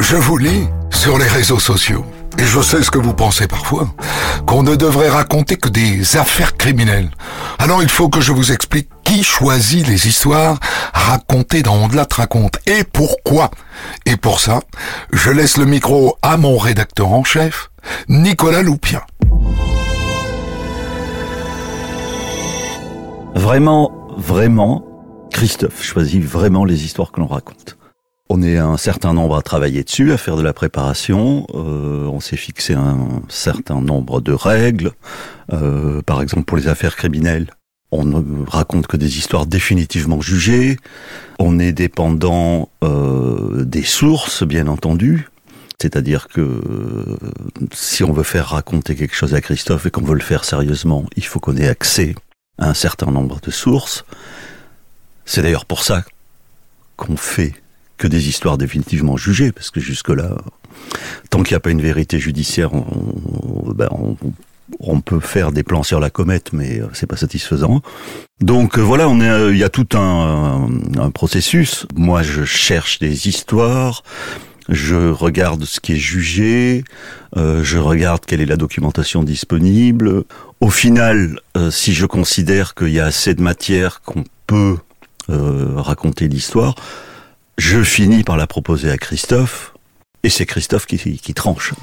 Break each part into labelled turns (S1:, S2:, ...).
S1: Je vous lis sur les réseaux sociaux. Et je sais ce que vous pensez parfois, qu'on ne devrait raconter que des affaires criminelles. Alors il faut que je vous explique qui choisit les histoires racontées dans On la et pourquoi. Et pour ça, je laisse le micro à mon rédacteur en chef, Nicolas Loupien.
S2: Vraiment, vraiment, Christophe choisit vraiment les histoires que l'on raconte. On est un certain nombre à travailler dessus, à faire de la préparation. Euh, on s'est fixé un certain nombre de règles. Euh, par exemple, pour les affaires criminelles, on ne raconte que des histoires définitivement jugées. On est dépendant euh, des sources, bien entendu. C'est-à-dire que si on veut faire raconter quelque chose à Christophe et qu'on veut le faire sérieusement, il faut qu'on ait accès un certain nombre de sources. C'est d'ailleurs pour ça qu'on fait que des histoires définitivement jugées, parce que jusque-là, tant qu'il n'y a pas une vérité judiciaire, on, ben on, peut faire des plans sur la comète, mais euh, c'est pas satisfaisant. Donc euh, voilà, euh, il y a tout un processus. Moi, je cherche des histoires, je regarde ce qui est jugé, euh, je regarde quelle est la documentation disponible. Au final, si je considère qu'il y a assez de matière qu'on peut euh, raconter l'histoire, je finis par la proposer à Christophe, et c'est Christophe qui, tranche.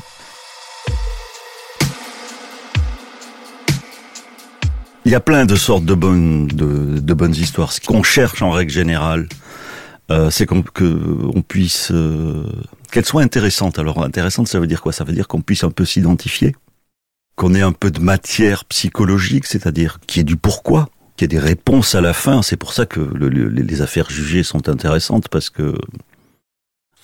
S2: Il y a plein de sortes de bonnes, de bonnes histoires. Ce qu'on cherche en règle générale, euh, c'est qu'on on puisse euh, qu'elles soient intéressantes. Alors intéressante, ça veut dire quoi? Ça veut dire qu'on puisse un peu s'identifier, qu'on ait un peu de matière psychologique, c'est-à-dire qu'il y ait du pourquoi qu'il y ait des réponses à la fin. C'est pour ça que les affaires jugées sont intéressantes parce que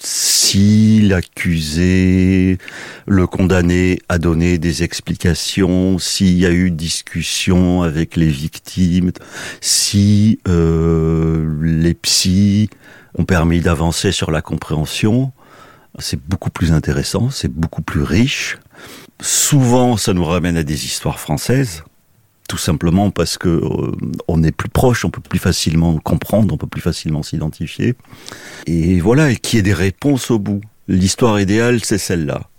S2: si l'accusé, le condamné a donné des explications, s'il y a eu discussion avec les victimes, si euh, les psys ont permis d'avancer sur la compréhension, c'est beaucoup plus intéressant, c'est beaucoup plus riche. Souvent, ça nous ramène à des histoires françaises tout simplement parce que euh, on est plus proche, on peut plus facilement comprendre, on peut plus facilement s'identifier. Et voilà, et qu'il y ait des réponses au bout. L'histoire idéale, c'est celle-là.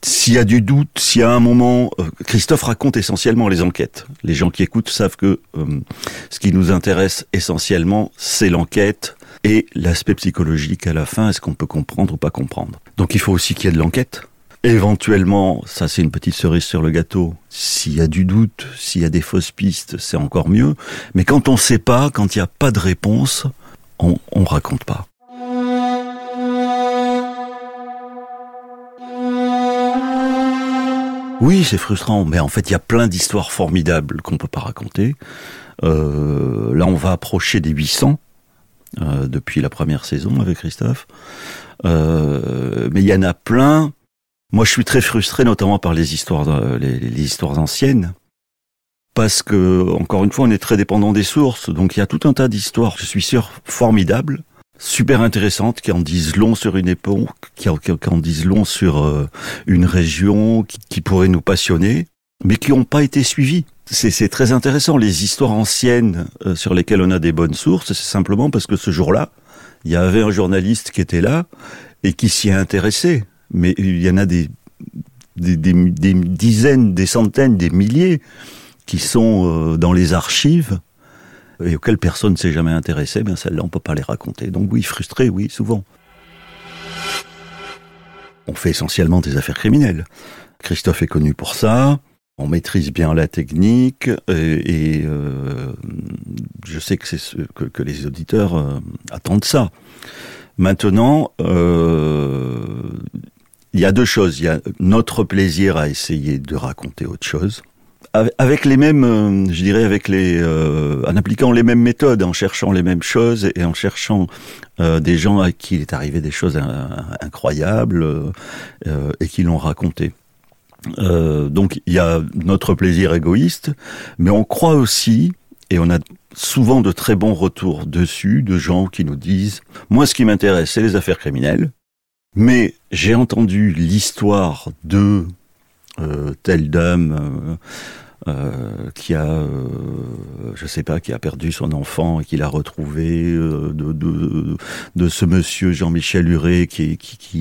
S2: S'il y a du doute, s'il y a un moment, euh, Christophe raconte essentiellement les enquêtes. Les gens qui écoutent savent que euh, ce qui nous intéresse essentiellement, c'est l'enquête et l'aspect psychologique à la fin, est-ce qu'on peut comprendre ou pas comprendre. Donc il faut aussi qu'il y ait de l'enquête. Éventuellement, ça c'est une petite cerise sur le gâteau. S'il y a du doute, s'il y a des fausses pistes, c'est encore mieux. Mais quand on ne sait pas, quand il n'y a pas de réponse, on, ne raconte pas. Oui, c'est frustrant, mais en fait, il y a plein d'histoires formidables qu'on peut pas raconter. Euh, là, on va approcher des 800 euh, depuis la première saison avec Christophe. Euh, mais il y en a plein moi, je suis très frustré, notamment par les histoires, euh, les, histoires anciennes, parce que, encore une fois, on est très dépendant des sources. Donc, il y a tout un tas d'histoires, je suis sûr, formidables, super intéressantes, qui en disent long sur une époque, qui en, disent long sur euh, une région, qui, qui pourraient nous passionner, mais qui n'ont pas été suivies. C'est très intéressant. Les histoires anciennes euh, sur lesquelles on a des bonnes sources, c'est simplement parce que ce jour-là, il y avait un journaliste qui était là et qui s'y est intéressé mais il y en a des, dizaines, des centaines, des milliers qui sont euh, dans les archives et auxquelles personne ne s'est jamais intéressé, bien celles-là, on peut pas les raconter. Donc oui, frustré, oui, souvent. On fait essentiellement des affaires criminelles. Christophe est connu pour ça. On maîtrise bien la technique et, euh, je sais que c'est ce que, les auditeurs euh, attendent ça. Maintenant, il y a deux choses. Il y a notre plaisir à essayer de raconter autre chose. Avec les mêmes, euh, je dirais, avec les, euh, en appliquant les mêmes méthodes, en cherchant les mêmes choses et en cherchant euh, des gens à qui il est arrivé des choses incroyables et qui l'ont raconté. donc il y a notre plaisir égoïste, mais on croit aussi, et on a souvent de très bons retours dessus, de gens qui nous disent, moi ce qui m'intéresse c'est les affaires criminelles, mais j'ai entendu l'histoire de euh, telle dame euh, qui a, euh, je sais pas, qui a perdu son enfant et qui l'a retrouvé, euh, de, ce monsieur Jean-Michel Huré qui,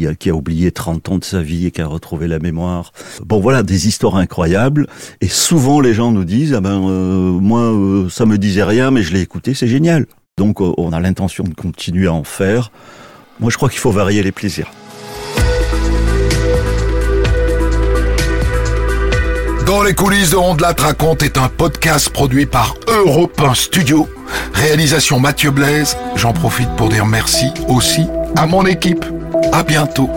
S2: a, qui a oublié 30 ans de sa vie et qui a retrouvé la mémoire. Bon voilà, des histoires incroyables. Et souvent les gens nous disent, ah ben moi ça me disait rien, mais je l'ai écouté, c'est génial. Donc on a l'intention de continuer à en faire. Moi je crois qu'il faut varier les plaisirs.
S1: Les coulisses de Rondelat raconte est un podcast produit par Europe 1 Studio. Réalisation Mathieu Blaise. J'en profite pour dire merci aussi à mon équipe. À bientôt.